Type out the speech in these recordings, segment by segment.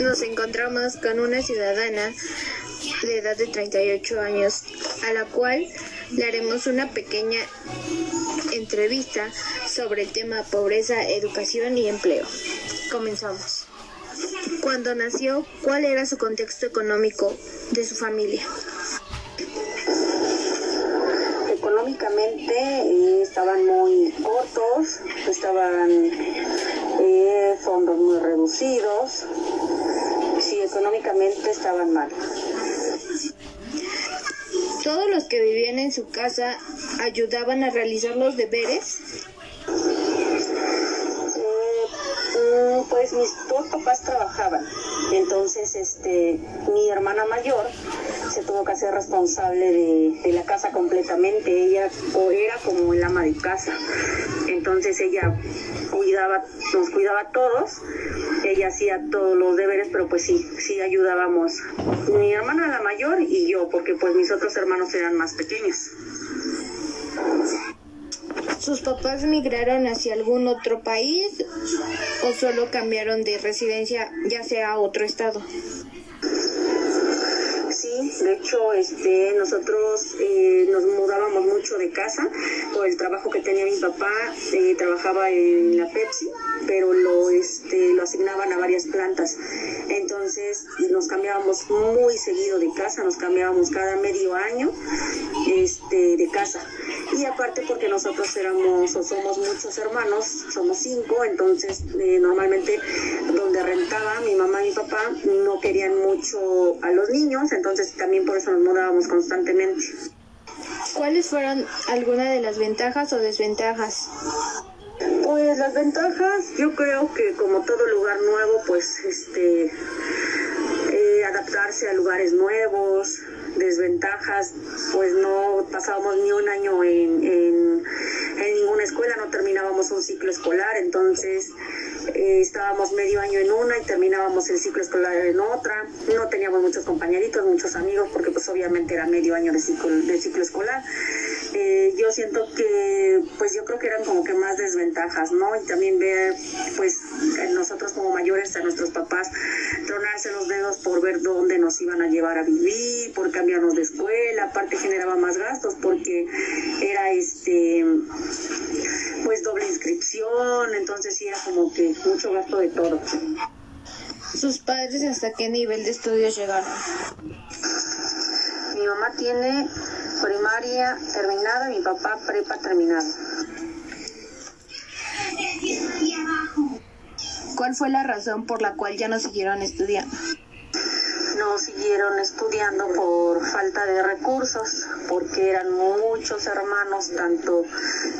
nos encontramos con una ciudadana de edad de 38 años, a la cual le haremos una pequeña entrevista sobre el tema pobreza, educación y empleo. Comenzamos. Cuando nació, ¿cuál era su contexto económico de su familia? Económicamente eh, estaban muy cortos, estaban eh, fondos muy reducidos, económicamente estaban mal. ¿Todos los que vivían en su casa ayudaban a realizar los deberes? Eh, mm, pues mis dos papás trabajaban, entonces este, mi hermana mayor se tuvo que hacer responsable de, de la casa completamente, ella o era como el ama de casa, entonces ella cuidaba, nos cuidaba a todos, ella hacía todos los deberes, pero pues sí, sí ayudábamos, mi hermana la mayor y yo, porque pues mis otros hermanos eran más pequeños. ¿Sus papás migraron hacia algún otro país o solo cambiaron de residencia ya sea a otro estado? Sí, de hecho, este, nosotros eh, nos mudábamos mucho de casa el trabajo que tenía mi papá. eh, trabajaba en la Pepsi, pero lo, este, lo asignaban a varias plantas. Entonces nos cambiábamos muy seguido de casa, nos cambiábamos cada medio año este, de casa. Y aparte porque nosotros éramos o somos muchos hermanos, somos cinco, entonces eh, normalmente donde rentaba mi mamá y mi papá no querían mucho a los niños, entonces también por eso nos mudábamos constantemente. ¿Cuáles fueron algunas de las ventajas o desventajas? Pues las ventajas, yo creo que como todo lugar nuevo, pues este eh, adaptarse a lugares nuevos, desventajas, pues no pasábamos ni un año en, en, en ninguna escuela, no terminábamos un ciclo escolar, entonces eh, estábamos medio año en una y terminábamos el ciclo escolar en otra, no teníamos muchos compañeritos, muchos amigos, porque pues obviamente era medio año de ciclo, de ciclo escolar. Eh, yo siento que, pues yo creo que eran como que más desventajas, ¿no? Y también ver, pues nosotros como mayores, a nuestros papás, los dedos por ver dónde nos iban a llevar a vivir, por cambiarnos de escuela, aparte generaba más gastos porque era este, pues doble inscripción, entonces sí era como que mucho gasto de todo. ¿Sus padres hasta qué nivel de estudios llegaron? Mi mamá tiene primaria terminada, mi papá prepa terminada. ¿Cuál fue la razón por la cual ya no siguieron estudiando? No siguieron estudiando por falta de recursos, porque eran muchos hermanos, tanto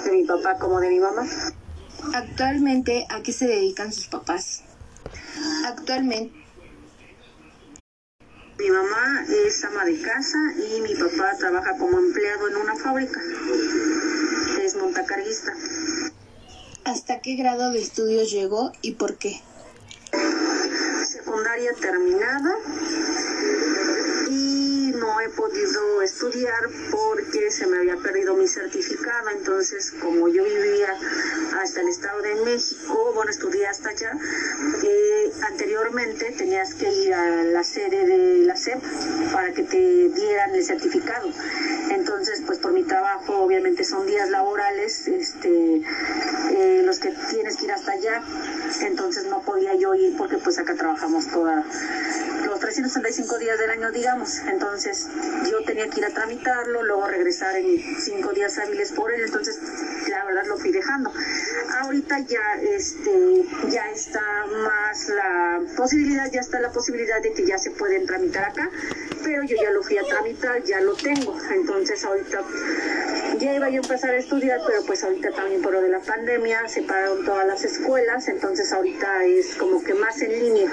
de mi papá como de mi mamá. Actualmente, ¿a qué se dedican sus papás? Actualmente, Mi mamá es ama de casa y mi papá trabaja como empleado en una fábrica. Es montacarguista. ¿Hasta qué grado de estudios llegó y por qué? secundaria terminada y no he podido estudiar porque se me había perdido mi certificado. Entonces, como yo vivía hasta el Estado de México, bueno, estudié hasta allá, eh, anteriormente tenías que ir a la sede de la SEP para que te dieran el certificado. Entonces, pues por mi trabajo, obviamente son días laborales, este, eh, los que tienes que ir hasta allá. Entonces no podía yo ir porque pues acá trabajamos toda, 365 días del año, digamos. Entonces yo tenía que ir a tramitarlo, luego regresar en cinco días hábiles por él. Entonces la verdad lo fui dejando. Ahorita ya, este, ya está más la posibilidad, ya está la posibilidad de que ya se pueden tramitar acá, pero yo ya lo fui a tramitar, ya lo tengo. Entonces ahorita ya iba yo a empezar a estudiar, pero pues ahorita también por lo de la pandemia se pararon todas las escuelas, entonces ahorita es como que más en línea.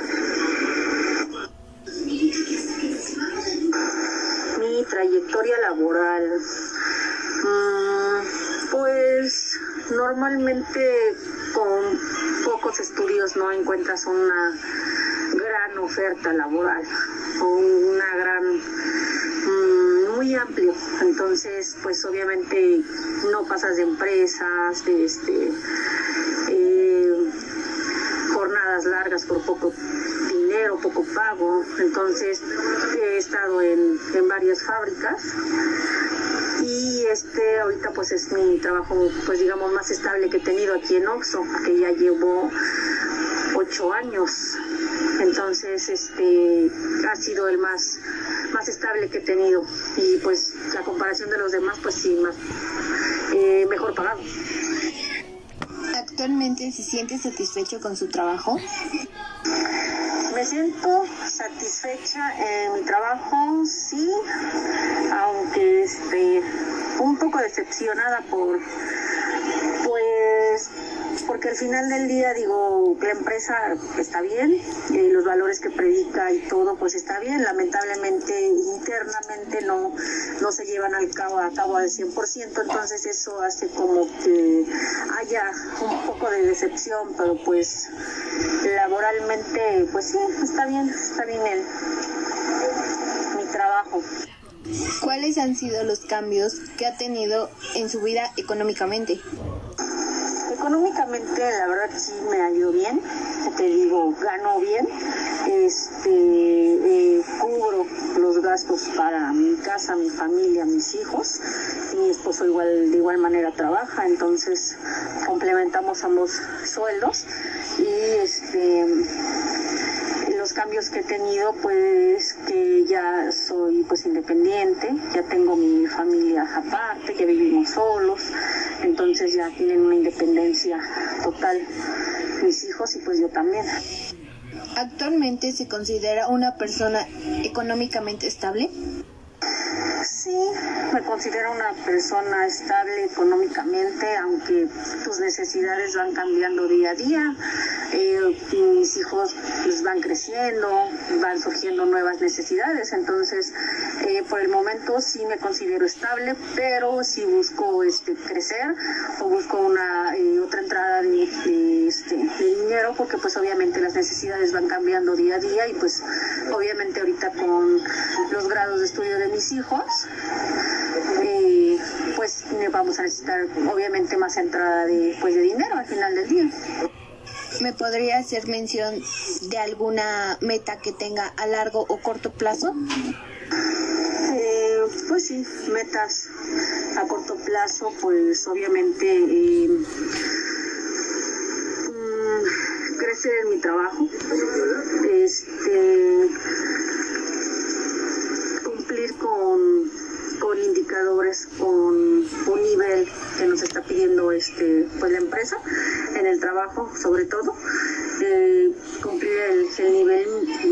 Trayectoria laboral, mm, pues normalmente con pocos estudios no encuentras una gran oferta laboral o una gran mm, muy amplio. Entonces pues obviamente no pasas de empresas de este eh, jornadas largas por poco dinero poco Entonces he estado en, en varias fábricas y este ahorita pues es mi trabajo pues digamos más estable que he tenido aquí en Oxo, que ya llevo ocho años. Entonces, este ha sido el más, más estable que he tenido. Y pues la comparación de los demás, pues sí, más eh, mejor pagado. ¿Actualmente se siente satisfecho con su trabajo? Me siento satisfecha en mi trabajo, sí, aunque este, un poco decepcionada por, porque al final del día digo, la empresa está bien, eh, los valores que predica y todo pues está bien, lamentablemente internamente no, no se llevan al cabo, a cabo al 100%, entonces eso hace como que haya un poco de decepción, pero pues laboralmente pues sí, está bien, está bien el, mi trabajo. ¿Cuáles han sido los cambios que ha tenido en su vida económicamente? Económicamente, la verdad sí me ido bien, te digo, gano bien, este, eh, cubro los gastos para mi casa, mi familia, mis hijos, mi esposo igual de igual manera trabaja, entonces complementamos ambos sueldos. Y este los cambios que he tenido pues que ya soy pues independiente, ya tengo mi familia aparte, ya vivimos solos, entonces ya tienen una independencia total mis hijos y pues yo también. ¿Actualmente se considera una persona económicamente estable? Sí, me considero una persona estable económicamente, aunque tus necesidades van cambiando día a día. Eh, mis hijos pues, van creciendo, van surgiendo nuevas necesidades, entonces eh, por el momento sí me considero estable, pero si busco este, crecer o busco una eh, otra entrada porque pues obviamente las necesidades van cambiando día a día y pues obviamente ahorita con los grados de estudio de mis hijos, eh, pues vamos a necesitar obviamente más entrada de, pues, de dinero al final del día. ¿Me podría hacer mención de alguna meta que tenga a largo o corto plazo? Eh, pues sí, metas a corto plazo, pues obviamente eh, crecer en mi trabajo, este cumplir con, con indicadores, con un nivel que nos está pidiendo este pues la empresa en el trabajo sobre todo eh, cumplir el, el, nivel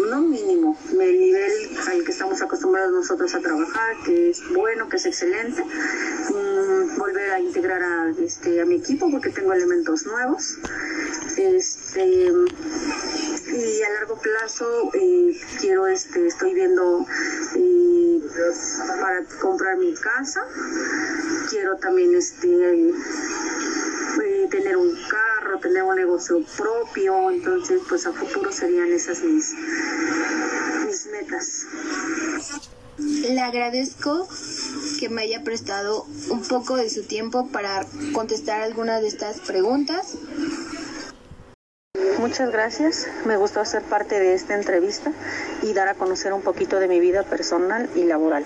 no mínimo el nivel al que estamos acostumbrados nosotros a trabajar que es bueno que es excelente mm, volver a integrar a este a mi equipo porque tengo elementos nuevos este y a largo plazo eh, quiero este estoy viendo eh, para comprar mi casa. Quiero también este eh, tener un carro tener un negocio propio. Entonces pues a futuro serían esas mis mis metas. Le agradezco que me haya prestado un poco de su tiempo para contestar algunas de estas preguntas Muchas gracias. Me gustó ser parte de esta entrevista y dar a conocer un poquito de mi vida personal y laboral.